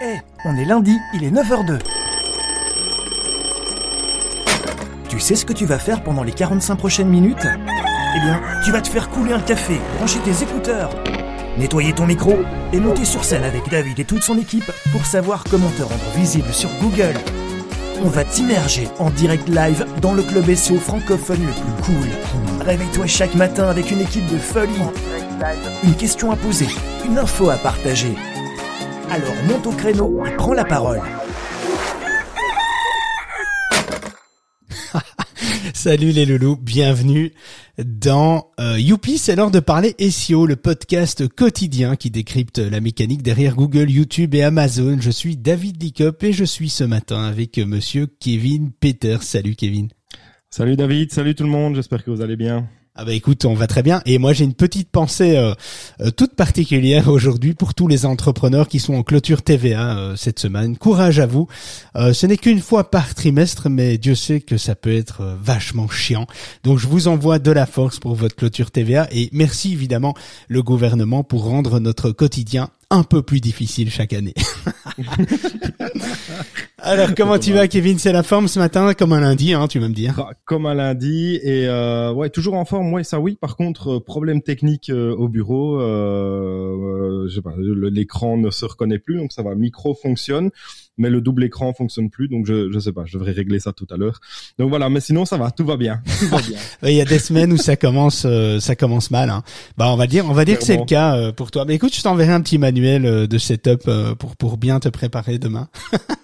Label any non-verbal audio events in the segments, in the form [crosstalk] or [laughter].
Eh, on est lundi, il est 9h02. Tu sais ce que tu vas faire pendant les 45 prochaines minutes? Eh bien, tu vas te faire couler un café, brancher tes écouteurs, nettoyer ton micro et monter sur scène avec David et toute son équipe pour savoir comment te rendre visible sur Google. On va t'immerger en direct live dans le club SEO francophone le plus cool. Réveille-toi chaque matin avec une équipe de folie. Une question à poser, une info à partager. Alors monte au créneau et prends la parole. [laughs] Salut les loulous, bienvenue dans euh, Youpi, c'est l'heure de parler SEO, le podcast quotidien qui décrypte la mécanique derrière Google, YouTube et Amazon. Je suis David Licop et je suis ce matin avec monsieur Kevin Peter. Salut Kevin. Salut David, salut tout le monde, j'espère que vous allez bien. Ah bah écoute, on va très bien. Et moi j'ai une petite pensée euh, euh, toute particulière [laughs] aujourd'hui pour tous les entrepreneurs qui sont en clôture TVA euh, cette semaine. Courage à vous. ce n'est qu'une fois par trimestre, mais Dieu sait que ça peut être vachement chiant. Donc je vous envoie de la force pour votre clôture TVA et merci évidemment le gouvernement pour rendre notre quotidien un peu plus difficile chaque année. [laughs] Alors comment tu vas Kevin? C'est la forme ce matin comme un lundi, hein, tu vas me dire. Ah, comme un lundi et euh, ouais toujours en forme. Ouais ça oui. Par contre euh, problème technique euh, au bureau. Euh, pas, l'écran ne se reconnaît plus donc ça va. Micro fonctionne mais le double écran fonctionne plus, donc je je sais pas, je devrais régler ça tout à l'heure. Donc voilà, mais sinon ça va, tout va bien. [laughs] Il y a des semaines où ça commence euh, ça commence mal. Hein. Bah on va dire on va dire que c'est le cas euh, pour toi. Mais écoute, je t'enverrai un petit manuel euh, de setup pour pour bien te préparer demain.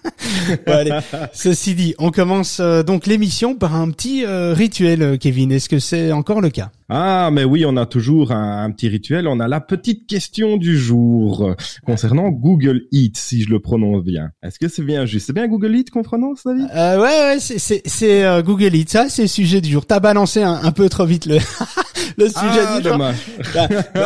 [laughs] allez. Ceci dit, on commence donc l'émission par un petit rituel, Kevin. Est-ce que c'est encore le cas? Ah, mais oui, on a toujours un, petit rituel. On a la petite question du jour concernant Google Eat, si je le prononce bien. Est-ce que c'est bien juste? C'est bien Google Eat qu'on prononce, David? Euh, Ouais, ouais, c'est c'est euh, Google Eat. Ça, c'est le sujet du jour. T'as balancé un, peu trop vite le [laughs] le sujet ah, du jour. Bah,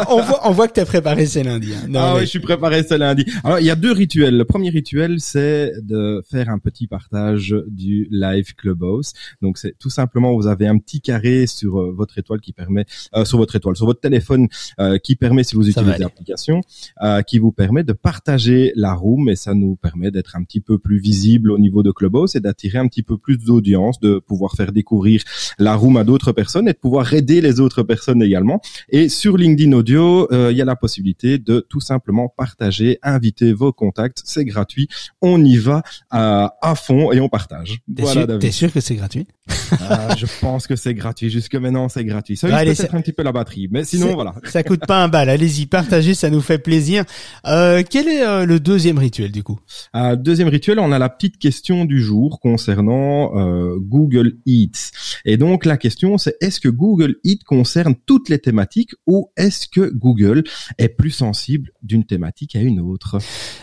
on voit on voit que t'as préparé ce lundi. Hein. ah oui, je suis préparé ce lundi. Alors, il y a deux rituels. Le premier rituel, c'est de faire un petit partage du live Clubhouse. Donc, c'est tout simplement, vous avez un petit carré sur euh, votre étoile qui permet euh, sur votre étoile, sur votre téléphone, euh, qui permet, si vous utilisez l'application, euh, qui vous permet de partager la room et ça nous permet d'être un petit peu plus visible au niveau de Clubhouse et d'attirer un petit peu plus d'audience, de pouvoir faire découvrir la room à d'autres personnes et de pouvoir aider les autres personnes également. Et sur LinkedIn Audio, il y a la possibilité de tout simplement partager, inviter vos contacts, c'est gratuit, on y va à, à fond et on partage. T'es voilà, sûr que c'est gratuit? Je pense que c'est gratuit. Jusque maintenant, c'est gratuit. Ça allez, peut-être un petit peu la batterie, mais sinon voilà. Ça coûte pas un bal. Allez-y, partagez, ça nous fait plaisir. Euh, quel est euh, le deuxième rituel du coup? Euh, Deuxième rituel, on a la petite question du jour concernant euh, Google Eats. Et donc la question, c'est est-ce que Google Eats concerne toutes les thématiques ou est-ce que Google est plus sensible d'une thématique à une autre?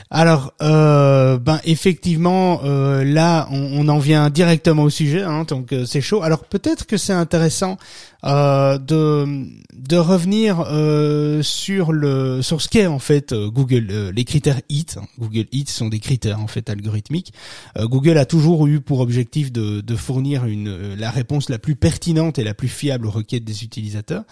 Alors, euh, ben effectivement, là, on, on, en vient directement au sujet, hein, donc c'est chaud. Alors peut-être que c'est intéressant euh, de de revenir euh, sur le sur ce qu'est en fait euh, Google euh, les critères HIT. Google HIT sont des critères en fait algorithmiques. Google a toujours eu pour objectif de, de fournir une la réponse la plus pertinente et la plus fiable aux requêtes des utilisateurs.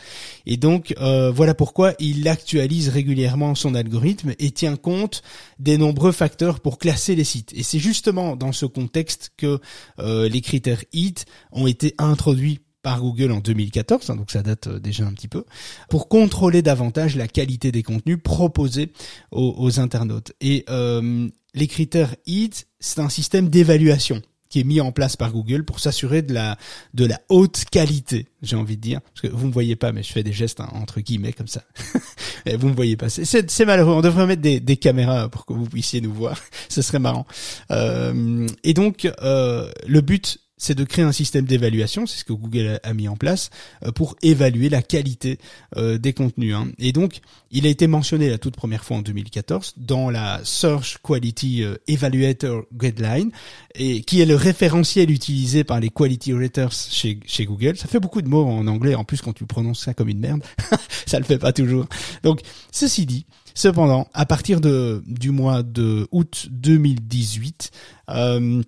Et donc voilà pourquoi il actualise régulièrement son algorithme et tient compte des nombreux facteurs pour classer les sites. Et c'est justement dans ce contexte que les critères HIT ont été introduits par Google en 2014, hein, donc ça date euh, déjà un petit peu, pour contrôler davantage la qualité des contenus proposés aux, internautes. Et euh, les critères HEAT, c'est un système d'évaluation qui est mis en place par Google pour s'assurer de la de la haute qualité, j'ai envie de dire, parce que vous me voyez pas, mais je fais des gestes hein, entre guillemets comme ça. [laughs] Vous me voyez pas, c'est malheureux. On devrait mettre des, des caméras pour que vous puissiez nous voir, [laughs] ce serait marrant. Euh, et donc euh, le but c'est de créer un système d'évaluation, c'est ce que Google a mis en place, euh, pour évaluer la qualité euh, des contenus. Hein. Et donc, il a été mentionné la toute première fois en 2014 dans la Search Quality euh, Evaluator Guideline, et qui est le référentiel utilisé par les quality raters chez, chez Google. Ça fait beaucoup de mots en anglais, en plus quand tu prononces ça comme une merde, [laughs] ça le fait pas toujours. Donc, ceci dit, cependant, à partir de du mois de août 2018, euh,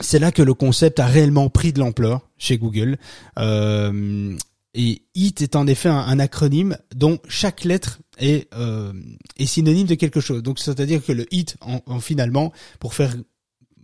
c'est là que le concept a réellement pris de l'ampleur chez Google. Euh, et HIT est en effet un, acronyme dont chaque lettre est, euh, est synonyme de quelque chose. Donc c'est-à-dire que le hit, en, en finalement, pour faire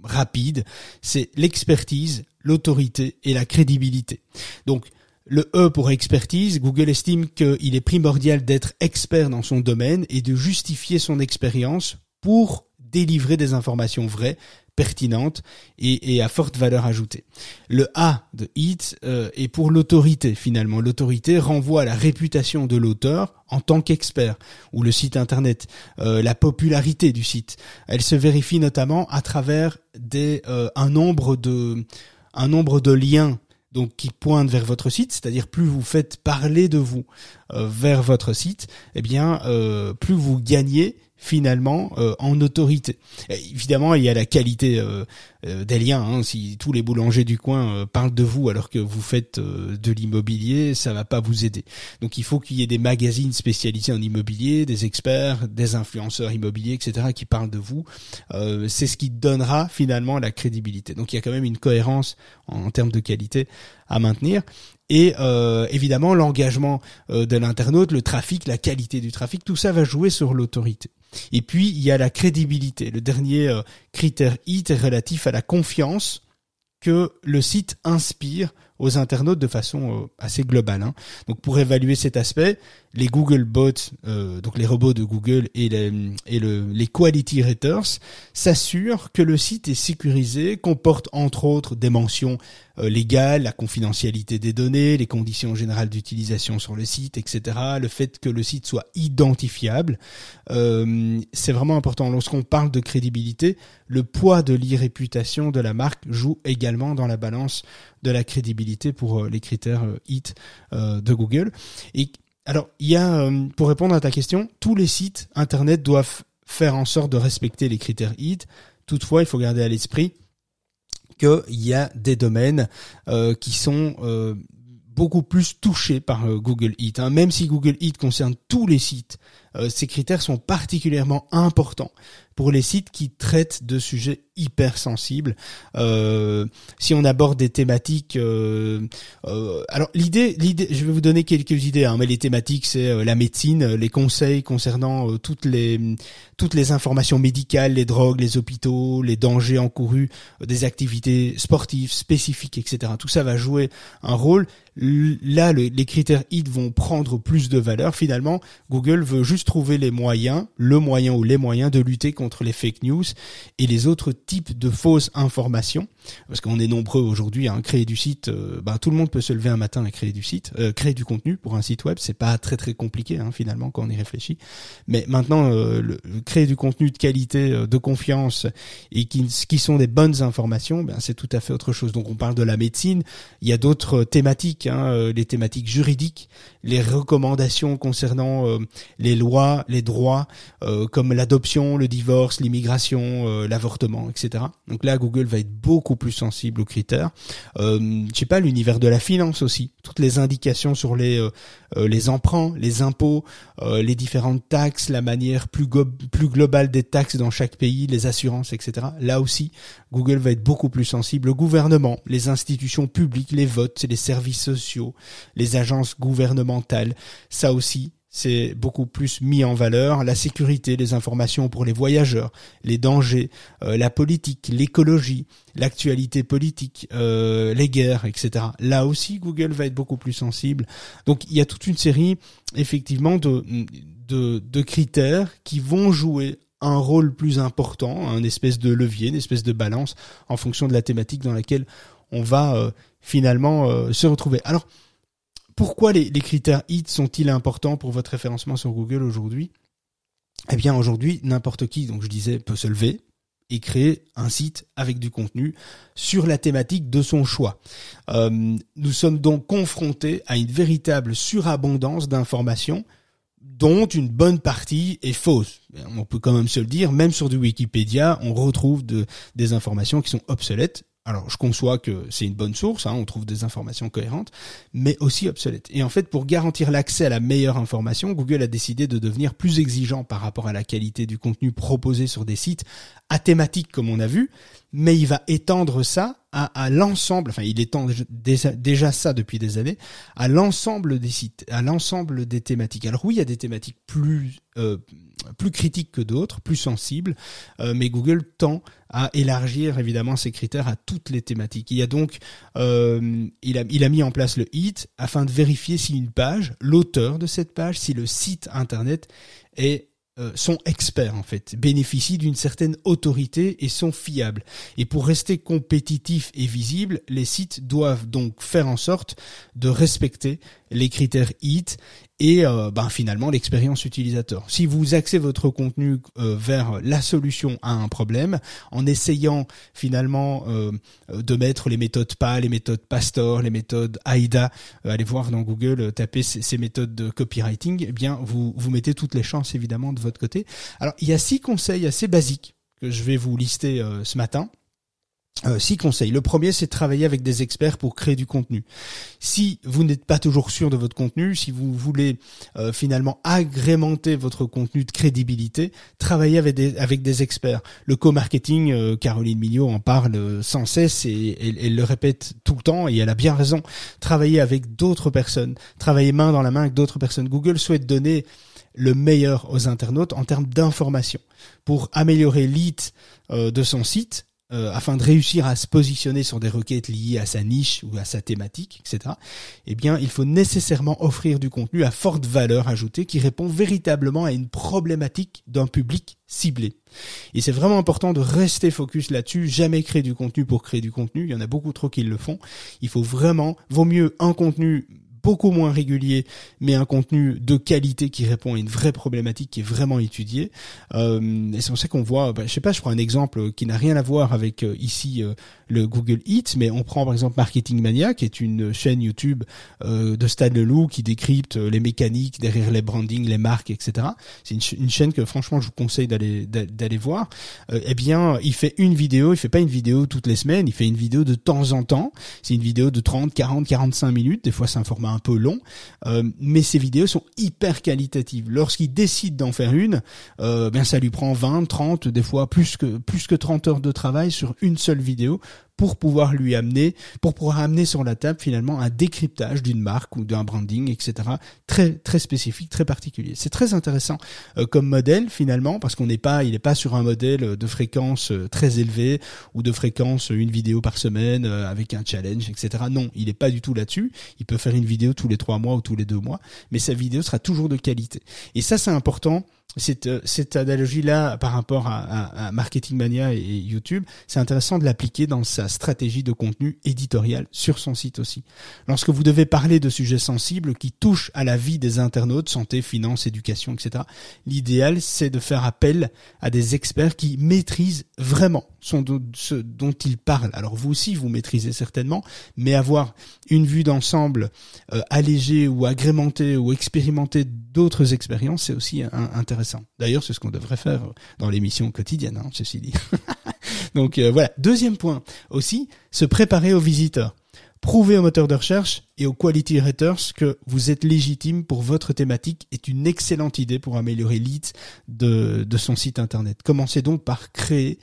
rapide, c'est l'expertise, l'autorité et la crédibilité. Donc le E pour expertise, Google estime qu'il est primordial d'être expert dans son domaine et de justifier son expérience pour délivrer des informations vraies, pertinentes et, à forte valeur ajoutée. Le A de IT euh, est pour l'autorité finalement. L'autorité renvoie à la réputation de l'auteur en tant qu'expert ou le site internet, euh, la popularité du site. Elle se vérifie notamment à travers des, euh, un nombre de un nombre de liens donc qui pointent vers votre site, c'est-à-dire plus vous faites parler de vous vers votre site, eh bien plus vous gagnez finalement euh, en autorité. évidemment, il y a la qualité euh, euh, des liens. Hein. Si tous les boulangers du coin parlent de vous alors que vous faites de l'immobilier, ça va pas vous aider. Donc, il faut qu'il y ait des magazines spécialisés en immobilier, des experts, des influenceurs immobiliers, etc., qui parlent de vous. C'est ce qui donnera finalement la crédibilité. Donc, il y a quand même une cohérence en, termes de qualité à maintenir et évidemment l'engagement de l'internaute, le trafic, la qualité du trafic, tout ça va jouer sur l'autorité. Et puis, il y a la crédibilité. Le dernier euh, critère IT est relatif à la confiance que le site inspire aux internautes de façon euh, assez globale. Hein. Donc pour évaluer cet aspect, les Google Bots, euh, donc les robots de Google et les, et le, les Quality Raters s'assurent que le site est sécurisé, comporte entre autres des mentions euh, légales, la confidentialité des données, les conditions générales d'utilisation sur le site, etc. Le fait que le site soit identifiable, euh, c'est vraiment important. Lorsqu'on parle de crédibilité, le poids de l'irréputation de la marque joue également dans la balance de la crédibilité pour les critères HIT de Google. Et alors, il y a, euh, pour répondre à ta question, tous les sites internet doivent faire en sorte de respecter les critères HIT. Toutefois, il faut garder à l'esprit qu'il y a des domaines euh, qui sont euh, beaucoup plus touchés par Google Heat. Hein. Même si Google Heat concerne tous les sites, ces critères sont particulièrement importants pour les sites qui traitent de sujets hyper sensibles. Euh, si on aborde des thématiques, euh, euh, alors l'idée, l'idée, je vais vous donner quelques idées, hein, mais les thématiques c'est la médecine, les conseils concernant toutes les toutes les informations médicales, les drogues, les hôpitaux, les dangers encourus, des activités sportives spécifiques, etc. Tout ça va jouer un rôle. Là, les critères HIT vont prendre plus de valeur. Finalement, Google veut juste trouver les moyens, le moyen ou les moyens de lutter contre contre les fake news et les autres types de fausses informations. Parce qu'on est nombreux aujourd'hui à créer du site. Euh, bah, tout le monde peut se lever un matin et créer du site, euh, créer du contenu pour un site web. C'est pas très très compliqué hein, finalement quand on y réfléchit. Mais maintenant, euh, créer du contenu de qualité, de confiance et qui, qui sont des bonnes informations, ben, c'est tout à fait autre chose. Donc on parle de la médecine. Il y a d'autres thématiques, hein, les thématiques juridiques, les recommandations concernant les lois, les droits, comme l'adoption, le divorce l'immigration, euh, l'avortement, etc. Donc là, Google va être beaucoup plus sensible aux critères. Euh, je sais pas, l'univers de la finance aussi, toutes les indications sur les euh, euh, les emprunts, les impôts, les différentes taxes, la manière plus plus globale des taxes dans chaque pays, les assurances, etc. Là aussi, Google va être beaucoup plus sensible. Le gouvernement, les institutions publiques, les votes, les services sociaux, les agences gouvernementales, ça aussi, c'est beaucoup plus mis en valeur la sécurité, les informations pour les voyageurs, les dangers, euh, la politique, l'écologie, l'actualité politique, euh, les guerres, etc. Là aussi, Google va être beaucoup plus sensible. Donc, il y a toute une série, effectivement, de, de, de critères qui vont jouer un rôle plus important, un espèce de levier, une espèce de balance en fonction de la thématique dans laquelle on va euh, finalement se retrouver. Alors, pourquoi les, critères HIT sont-ils importants pour votre référencement sur Google aujourd'hui? Eh bien aujourd'hui, n'importe qui, donc je disais, peut se lever et créer un site avec du contenu sur la thématique de son choix. Euh, nous sommes donc confrontés à une véritable surabondance d'informations dont une bonne partie est fausse. On peut quand même se le dire, même sur du Wikipédia, on retrouve des informations qui sont obsolètes alors, je conçois que c'est une bonne source, hein, on trouve des informations cohérentes, mais aussi obsolètes. Et en fait, pour garantir l'accès à la meilleure information, Google a décidé de devenir plus exigeant par rapport à la qualité du contenu proposé sur des sites à thématique, comme on a vu, mais il va étendre ça à, à l'ensemble, enfin il étend déjà, ça depuis des années, à l'ensemble des sites, à l'ensemble des thématiques. Alors oui, il y a des thématiques plus euh, plus critiques que d'autres, plus sensibles, euh, mais Google tend à élargir évidemment ses critères à toutes les thématiques. Il y a donc, euh, il, a, il a mis en place le HIT afin de vérifier si une page, l'auteur de cette page, si le site internet est euh, sont experts en fait, bénéficient d'une certaine autorité et sont fiables. Et pour rester compétitifs et visibles, les sites doivent donc faire en sorte de respecter les critères HIT et euh, ben, finalement l'expérience utilisateur. Si vous axez votre contenu euh, vers la solution à un problème, en essayant finalement euh, de mettre les méthodes PA, les méthodes Pastor, les méthodes AIDA, allez voir dans Google, tapez ces, méthodes de copywriting, eh bien vous, vous mettez toutes les chances évidemment de votre côté. Alors il y a six conseils assez basiques que je vais vous lister ce matin. Euh, six conseils. Le premier, c'est de travailler avec des experts pour créer du contenu. Si vous n'êtes pas toujours sûr de votre contenu, si vous voulez euh, finalement agrémenter votre contenu de crédibilité, travaillez avec des, experts. Le co-marketing, euh, Caroline Mignot en parle sans cesse et elle, le répète tout le temps et elle a bien raison. Travailler avec d'autres personnes, travailler main dans la main avec d'autres personnes. Google souhaite donner le meilleur aux internautes en termes d'information pour améliorer l'IT de son site euh, afin de réussir à se positionner sur des requêtes liées à sa niche ou à sa thématique, etc., eh bien, il faut nécessairement offrir du contenu à forte valeur ajoutée qui répond véritablement à une problématique d'un public ciblé. Et c'est vraiment important de rester focus là-dessus, jamais créer du contenu pour créer du contenu, il y en a beaucoup trop qui le font. Il faut vraiment, vaut mieux un contenu beaucoup moins régulier, mais un contenu de qualité qui répond à une vraie problématique qui est vraiment étudiée. Euh, et c'est pour ça qu'on voit, bah, je sais pas, je prends un exemple qui n'a rien à voir avec euh, ici euh, le Google Eats, mais on prend par exemple Marketing Mania, qui est une chaîne YouTube euh, de Stan Leloup qui décrypte les mécaniques derrière les brandings, les marques, etc. C'est une, une, chaîne que franchement je vous conseille d'aller d'aller voir. eh bien, il fait une vidéo, il fait pas une vidéo toutes les semaines, il fait une vidéo de temps en temps. C'est une vidéo de 30, 40, 45 minutes. Des fois, c'est un format un peu long, euh, mais ces vidéos sont hyper qualitatives. Lorsqu'il décide d'en faire une, euh, ben ça lui prend 20, 30, des fois plus que plus que 30 heures de travail sur une seule vidéo pour pouvoir lui amener, pour pouvoir amener sur la table finalement un décryptage d'une marque ou d'un branding, etc. Très très spécifique, très particulier. C'est très intéressant euh, comme modèle finalement parce qu'on n'est pas, il n'est pas sur un modèle de fréquence euh, très élevé ou de fréquence une vidéo par semaine euh, avec un challenge, etc. Non, il n'est pas du tout là-dessus. Il peut faire une vidéo tous les trois mois ou tous les deux mois, mais sa vidéo sera toujours de qualité. Et ça, c'est important cette, euh, cette analogie-là par rapport à, à, Marketing Mania et YouTube, c'est intéressant de l'appliquer dans sa stratégie de contenu éditorial sur son site aussi. Lorsque vous devez parler de sujets sensibles qui touchent à la vie des internautes, santé, finance, éducation, etc., l'idéal, c'est de faire appel à des experts qui maîtrisent vraiment ce dont ils parlent. Alors vous aussi, vous maîtrisez certainement, mais avoir une vue d'ensemble euh, allégée ou agrémentée ou expérimentée d'autres expériences, c'est aussi intéressant. D'ailleurs, c'est ce qu'on devrait faire dans l'émission quotidienne, hein, ceci dit. [laughs] Donc euh, voilà. Deuxième point aussi, se préparer aux visiteurs. Prouver aux moteurs de recherche et aux quality raters que vous êtes légitime pour votre thématique est une excellente idée pour améliorer l'IT de, de son site internet. Commencez donc par créer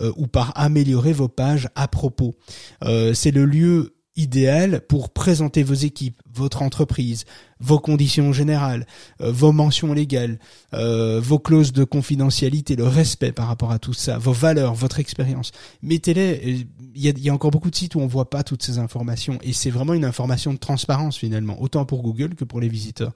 euh, ou par améliorer vos pages à propos. Euh, c'est le lieu idéal pour présenter vos équipes, votre entreprise, vos conditions générales, euh, vos mentions légales, euh, vos clauses de confidentialité, le respect par rapport à tout ça, vos valeurs, votre expérience. Mettez-les. Il y a, encore beaucoup de sites où on voit pas toutes ces informations et c'est vraiment une information de transparence finalement, autant pour Google que pour les visiteurs.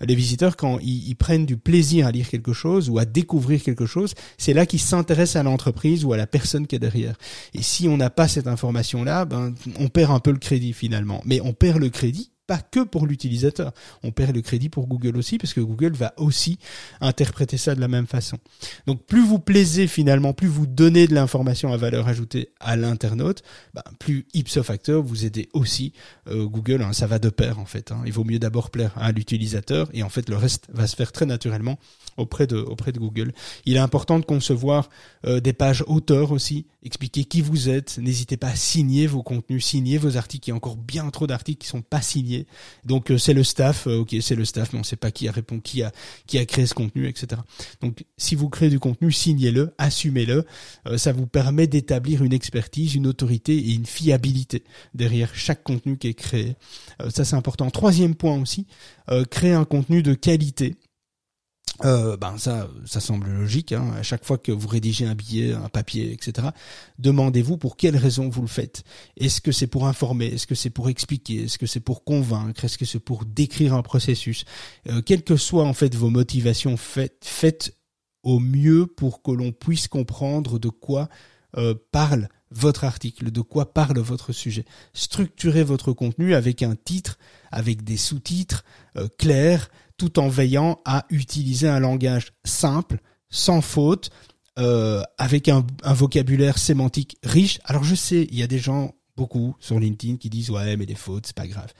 Les visiteurs, quand ils, prennent du plaisir à lire quelque chose ou à découvrir quelque chose, c'est là qu'ils s'intéressent à l'entreprise ou à la personne qui est derrière. Et si on n'a pas cette information-là, ben on perd un peu le crédit finalement. Mais on perd le crédit pas que pour l'utilisateur. On perd le crédit pour Google aussi, parce que Google va aussi interpréter ça de la même façon. Donc plus vous plaisez finalement, plus vous donnez de l'information à valeur ajoutée à l'internaute, bah, plus ipso facto vous aidez aussi euh, Google. Hein, ça va de pair en fait. Hein. Il vaut mieux d'abord plaire à l'utilisateur, et en fait le reste va se faire très naturellement auprès de, Google. Il est important de concevoir euh, des pages auteurs aussi, expliquer qui vous êtes. N'hésitez pas à signer vos contenus, signer vos articles. Il y a encore bien trop d'articles qui sont pas signés Donc c'est le staff, ok, c'est le staff, mais on ne sait pas qui a répondu, qui a qui créé ce contenu, etc. Donc si vous créez du contenu, signez-le, assumez-le. ça vous permet d'établir une expertise, une autorité et une fiabilité derrière chaque contenu qui est créé. ça c'est important. Troisième point aussi, créer un contenu de qualité euh, ben ça, ça semble logique. Hein. À chaque fois que vous rédigez un billet, un papier, etc., demandez-vous pour quelle raison vous le faites. Est-ce que c'est pour informer? Est-ce que c'est pour expliquer? Est-ce que c'est pour convaincre? Est-ce que c'est pour décrire un processus? Euh, Quelles que soient en fait vos motivations, faites, faites au mieux pour que l'on puisse comprendre de quoi euh, parle votre article, de quoi parle votre sujet. Structurez votre contenu avec un titre, avec des sous-titres euh, clairs, tout en veillant à utiliser un langage simple, sans faute, euh, avec un, un, vocabulaire sémantique riche. Alors je sais, il y a des gens, beaucoup sur LinkedIn, qui disent ouais mais les fautes, c'est pas grave.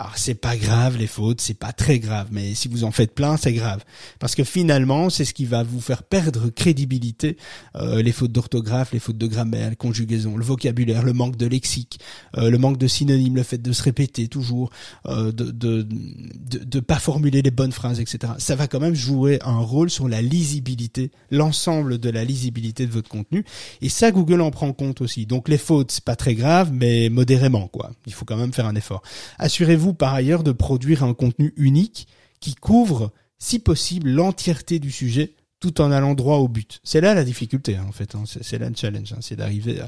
Alors c'est pas grave les fautes, c'est pas très grave, mais si vous en faites plein, c'est grave. Parce que finalement, c'est ce qui va vous faire perdre crédibilité, euh, les fautes d'orthographe, les fautes de grammaire, conjugaison, le vocabulaire, le manque de lexique, euh, le manque de synonymes, le fait de se répéter toujours, euh, de, de, de, de pas formuler les bonnes phrases, etc. Ça va quand même jouer un rôle sur la lisibilité, l'ensemble de la lisibilité de votre contenu. Et ça, Google en prend compte aussi. Donc les fautes, c'est pas très grave, mais modérément, quoi. Il faut quand même faire un effort. Assurez-vous par ailleurs de produire un contenu unique qui couvre, si possible, l'entièreté du sujet tout en allant droit au but. C'est là la difficulté, hein, en fait. Hein. C'est là le challenge. Hein. C'est d'arriver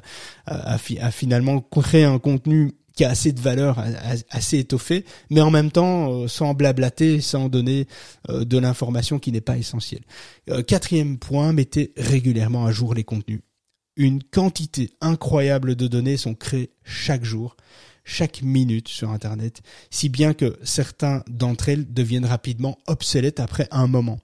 à, finalement créer un contenu qui a assez de valeur, assez étoffé, mais en même temps euh, sans blablater, sans donner euh, de l'information qui n'est pas essentielle. Euh, quatrième point, mettez régulièrement à jour les contenus. Une quantité incroyable de données sont créées chaque jour chaque minute sur Internet, si bien que certains d'entre elles deviennent rapidement obsolètes après un moment.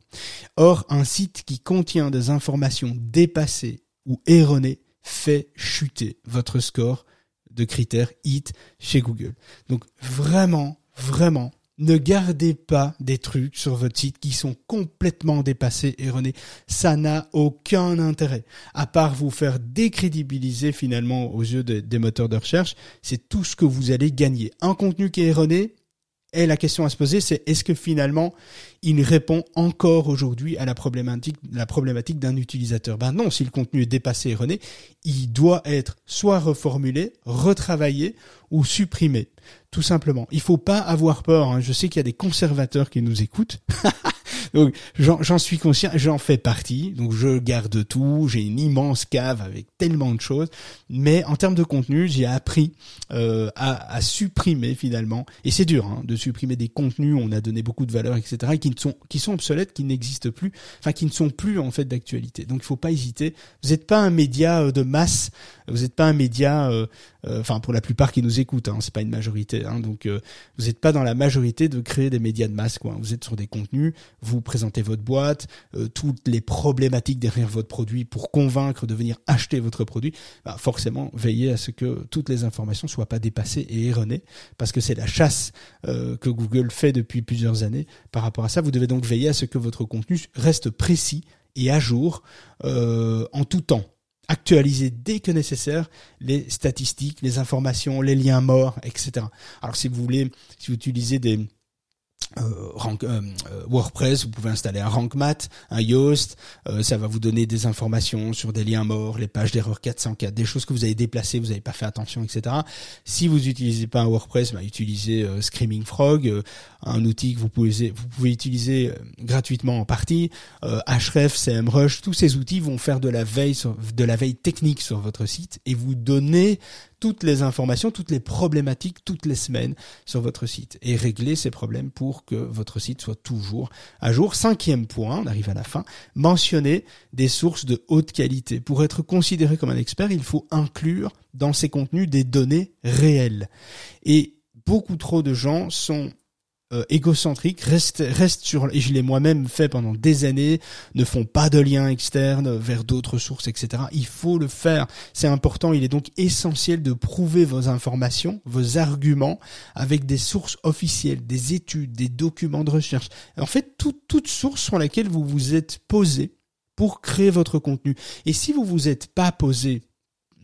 Or, un site qui contient des informations dépassées ou erronées fait chuter votre score de critères HIT chez Google. Donc vraiment, vraiment, ne gardez pas des trucs sur votre site qui sont complètement dépassés, erronés. Ça n'a aucun intérêt. À part vous faire décrédibiliser finalement aux yeux des moteurs de recherche, c'est tout ce que vous allez gagner. Un contenu qui est erroné, et la question à se poser, c'est est-ce que finalement il répond encore aujourd'hui à la problématique, la problématique d'un utilisateur? Ben non, si le contenu est dépassé, erroné, il doit être soit reformulé, retravaillé ou supprimé. Tout simplement. Il faut pas avoir peur. Hein. Je sais qu'il y a des conservateurs qui nous écoutent. [laughs] Donc j'en suis conscient, j'en fais partie. Donc je garde tout. J'ai une immense cave avec tellement de choses. Mais en termes de contenu, j'ai appris euh, à, supprimer finalement. Et c'est dur hein, de supprimer des contenus. On a donné beaucoup de valeur, etc. qui ne sont qui sont obsolètes, qui n'existent plus, enfin qui ne sont plus en fait d'actualité. Donc il faut pas hésiter. Vous n'êtes pas un média euh, de masse. Vous n'êtes pas un média. Euh, enfin pour la plupart qui nous écoutent. Hein, c'est pas une majorité. Hein, donc vous n'êtes pas dans la majorité de créer des médias de masse. Quoi. Vous êtes sur des contenus. Vous présentez votre boîte, euh, toutes les problématiques derrière votre produit pour convaincre de venir acheter votre produit, bah forcément veillez à ce que toutes les informations soient pas dépassées et erronées, parce que c'est la chasse euh, que Google fait depuis plusieurs années par rapport à ça. Vous devez donc veiller à ce que votre contenu reste précis et à jour euh, en tout temps actualiser dès que nécessaire les statistiques, les informations, les liens morts, etc. Alors si vous voulez, si vous utilisez des euh, rank, euh, euh, WordPress, vous pouvez installer un rank mat, un Yoast, ça va vous donner des informations sur des liens morts, les pages d'erreur 404, des choses que vous avez déplacées, vous n'avez pas fait attention, etc. Si vous n'utilisez pas un WordPress, bah, utilisez Screaming Frog, un outil que vous pouvez, vous pouvez utiliser gratuitement en partie, Href, CMrush, tous ces outils vont faire de la veille, de la veille technique sur votre site et vous donner toutes les informations, toutes les problématiques toutes les semaines sur votre site et régler ces problèmes pour que votre site soit toujours à jour. Cinquième point, on arrive à la fin, mentionner des sources de haute qualité. Pour être considéré comme un expert, il faut inclure dans ces contenus des données réelles. Et beaucoup trop de gens sont euh, égocentriques restent, restent sur et je l'ai moi-même fait pendant des années ne font pas de liens externes vers d'autres sources etc il faut le faire. C'est important. Il est donc essentiel de prouver vos informations vos arguments avec des sources officielles des études des documents de recherche. En fait toute toute source sur laquelle vous vous êtes posé pour créer votre contenu. Et si vous vous êtes pas posé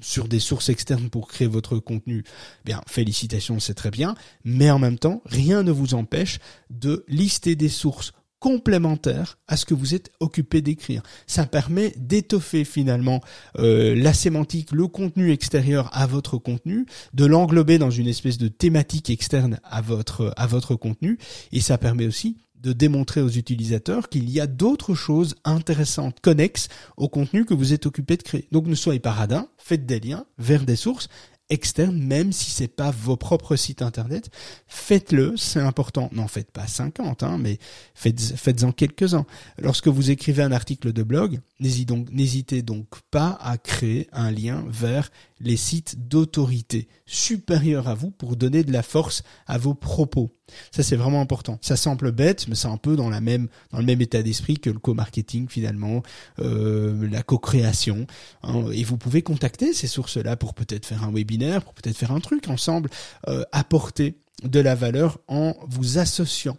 sur des sources externes pour créer votre contenu, bien félicitations, c'est très bien, mais en même temps, rien ne vous empêche de lister des sources complémentaires à ce que vous êtes occupé d'écrire. Ça permet d'étoffer finalement euh, la sémantique, le contenu extérieur à votre contenu, de l'englober dans une espèce de thématique externe à votre à votre contenu, et ça permet aussi de démontrer aux utilisateurs qu'il y a d'autres choses intéressantes, connexes au contenu que vous êtes occupé de créer. Donc ne soyez pas radin, faites des liens vers des sources externe, même si c'est pas vos propres sites internet, faites-le, c'est important. N'en faites pas 50, hein, mais faites, faites-en quelques-uns. Lorsque vous écrivez un article de blog, n'hésitez donc, donc pas à créer un lien vers les sites d'autorité supérieurs à vous pour donner de la force à vos propos. Ça c'est vraiment important. Ça semble bête, mais c'est un peu dans la même dans le même état d'esprit que le co-marketing finalement, euh, la co-création. Hein. Et vous pouvez contacter ces sources-là pour peut-être faire un webinaire, pour peut-être faire un truc ensemble, euh, apporter de la valeur en vous associant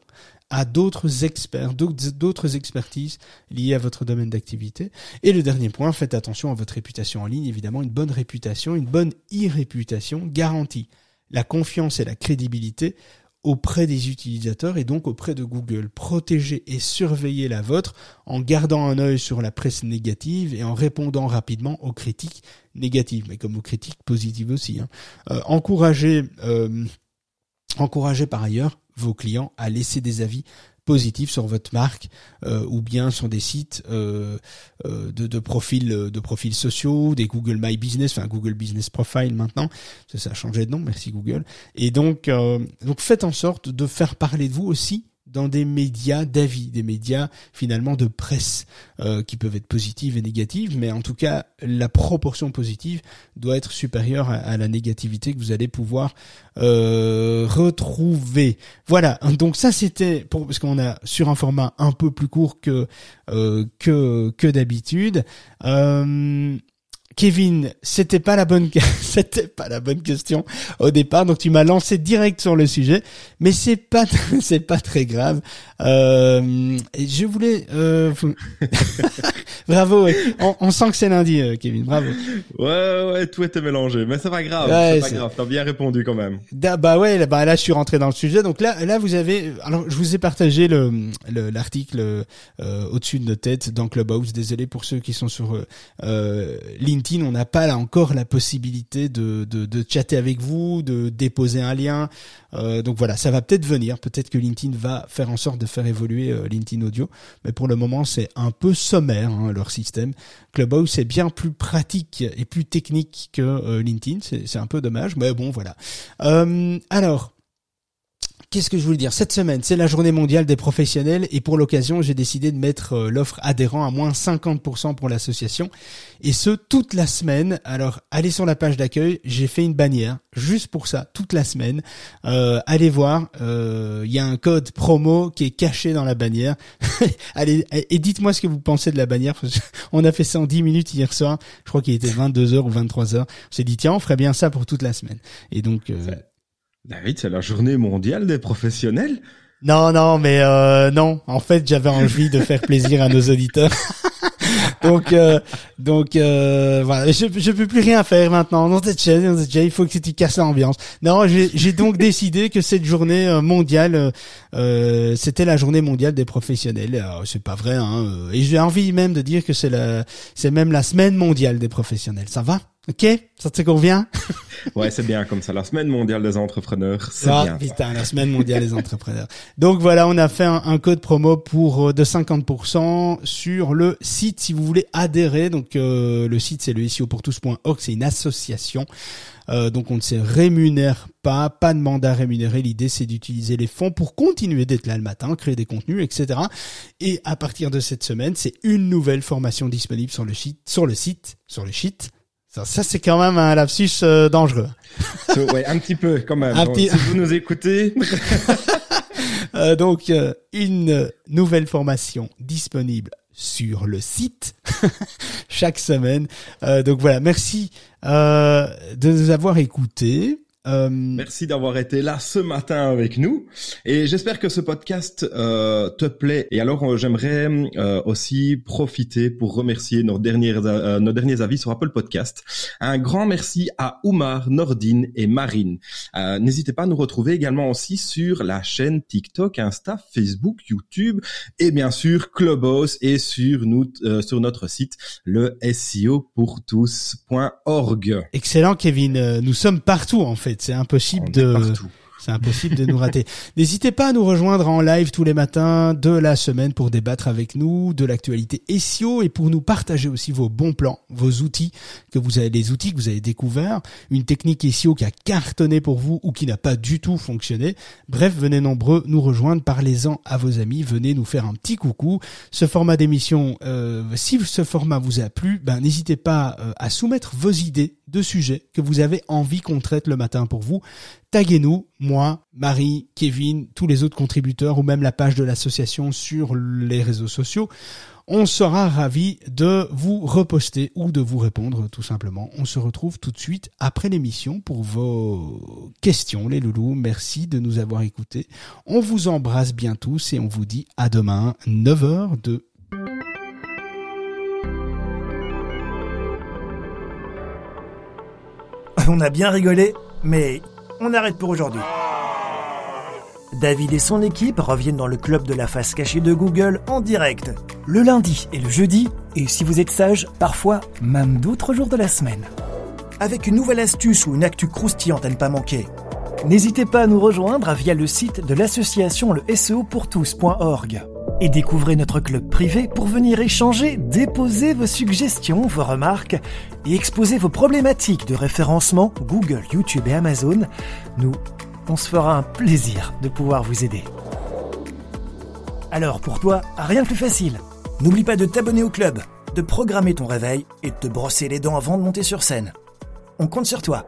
à d'autres experts, d'autres expertises liées à votre domaine d'activité. Et le dernier point, faites attention à votre réputation en ligne. Évidemment, une bonne réputation, une bonne e-réputation garantit la confiance et la crédibilité auprès des utilisateurs et donc auprès de Google. Protégez et surveillez la vôtre en gardant un œil sur la presse négative et en répondant rapidement aux critiques négatives, mais comme aux critiques positives aussi. Hein. Euh, euh, encouragez par ailleurs vos clients à laisser des avis positifs sur votre marque euh, ou bien sur des sites euh, euh, de, de profils de profils sociaux, des Google My Business, enfin Google Business Profile maintenant, ça, ça a changé de nom, merci Google. Et donc donc faites en sorte de faire parler de vous aussi dans des médias d'avis, des médias finalement de presse, euh, qui peuvent être positives et négatives, mais en tout cas la proportion positive doit être supérieure à, la négativité que vous allez pouvoir euh, retrouver. Voilà, donc ça c'était pour parce qu'on a sur un format un peu plus court que euh, que que d'habitude. Kevin, c'était pas la bonne, [laughs] c'était pas la bonne question au départ, donc tu m'as lancé direct sur le sujet, mais c'est pas, [laughs] c'est pas très grave. Euh, je voulais, euh, [laughs] bravo, on, on, sent que c'est lundi, euh, Kevin, bravo. Ouais, ouais, tout était mélangé, mais c'est pas grave, c'est pas grave, t'as bien répondu quand même. bah ouais, là, bah là, je suis rentré dans le sujet, donc là, là, vous avez, alors, je vous ai partagé le, l'article euh, au-dessus de nos têtes dans Clubhouse. Désolé pour ceux qui sont sur euh, LinkedIn on n'a pas là encore la possibilité de, de, chatter avec vous, de déposer un lien. Euh, donc voilà, ça va peut-être venir. Peut-être que LinkedIn va faire en sorte de faire évoluer euh, LinkedIn Audio. Mais pour le moment, c'est un peu sommaire, hein, leur système. Clubhouse est bien plus pratique et plus technique que euh, LinkedIn. C'est un peu dommage. Mais bon, voilà. alors, Qu'est-ce que je voulais dire Cette semaine, c'est la journée mondiale des professionnels et pour l'occasion, j'ai décidé de mettre euh, l'offre adhérent à moins 50% pour l'association et ce toute la semaine. Alors, allez sur la page d'accueil, j'ai fait une bannière juste pour ça toute la semaine. Euh, allez voir, euh, il y a un code promo qui est caché dans la bannière. [laughs] allez et dites-moi ce que vous pensez de la bannière. [laughs] On a fait ça en 10 minutes hier soir. Je crois qu'il était 22h ou 23h. On s'est dit tiens, on ferait bien ça pour toute la semaine. Et donc David, c'est la journée mondiale des professionnels. Non, non, mais euh, non. En fait, j'avais envie de faire plaisir à nos auditeurs. [laughs] donc, euh, donc euh, voilà, je, je peux plus rien faire maintenant dans cette chaise. Dans cette chaise il faut que tu casses l'ambiance. Non, j'ai donc décidé que cette journée euh, mondiale, euh, c'était la journée mondiale des professionnels. C'est pas vrai, hein. Et j'ai envie même de dire que c'est la, c'est même la semaine mondiale des professionnels. Ça va? Ok, ça te convient? [laughs] Ouais, c'est bien comme ça. La semaine mondiale des entrepreneurs, c'est ah, bien. Putain, la semaine mondiale des entrepreneurs. Donc voilà, on a fait un, code promo pour euh, de 50% sur le site si vous voulez adhérer. Donc euh, le site c'est le SEOpourtous.org, c'est une association. Euh, donc on ne se rémunère pas, pas de mandat rémunéré. L'idée c'est d'utiliser les fonds pour continuer d'être là le matin, créer des contenus, etc. Et à partir de cette semaine, c'est une nouvelle formation disponible sur le site, sur le site, sur le site ça, c'est quand même un lapsus euh, dangereux. [laughs] ouais, un petit peu quand même. Si vous nous écoutez. [laughs] euh, donc, euh, une nouvelle formation disponible sur le site [laughs] chaque semaine. Euh, donc voilà, merci de nous avoir écoutés. Euh, Merci d'avoir été là ce matin avec nous et j'espère que ce podcast euh, te plaît. Et alors euh, j'aimerais euh, aussi profiter pour remercier nos derniers euh, nos derniers avis sur Apple Podcast. Un grand merci à Oumar, Nordine et Marine. Euh, N'hésitez pas à nous retrouver également aussi sur la chaîne TikTok, Insta, Facebook, YouTube et bien sûr Clubhouse et sur nous euh, sur notre site le SEO pour tous.org. excellent, Kevin. Nous sommes partout en fait. C'est impossible de. C'est impossible de nous rater. [laughs] N'hésitez pas à nous rejoindre en live tous les matins de la semaine pour débattre avec nous de l'actualité SEO et pour nous partager aussi vos bons plans, vos outils que vous avez, les outils que vous avez découverts, une technique SEO qui a cartonné pour vous ou qui n'a pas du tout fonctionné. Bref, venez nombreux nous rejoindre, parlez-en à vos amis, venez nous faire un petit coucou. Ce format d'émission, euh, si ce format vous a plu, ben n'hésitez pas euh, à soumettre vos idées de sujets que vous avez envie qu'on traite le matin pour vous taguez-nous, moi, Marie, Kevin, tous les autres contributeurs ou même la page de l'association sur les réseaux sociaux. On sera ravis de vous reposter ou de vous répondre tout simplement. On se retrouve tout de suite après l'émission pour vos questions les loulous. Merci de nous avoir écoutés. On vous embrasse bien tous et on vous dit à demain 9h02. [laughs] On a bien rigolé, mais on arrête pour aujourd'hui. David et son équipe reviennent dans le club de la face cachée de Google en direct. Le lundi et le jeudi, et si vous êtes sage, parfois même d'autres jours de la semaine. Avec une nouvelle astuce ou une actu croustillante à ne pas manquer. N'hésitez pas à nous rejoindre via le site de l'association le. Et découvrez notre club privé pour venir échanger, déposer vos suggestions, vos remarques et exposer vos problématiques de référencement Google, YouTube et Amazon. Nous, on se fera un plaisir de pouvoir vous aider. Alors pour toi, rien de plus facile. N'oublie pas de t'abonner au club, de programmer ton réveil et de te brosser les dents avant de monter sur scène. On compte sur toi.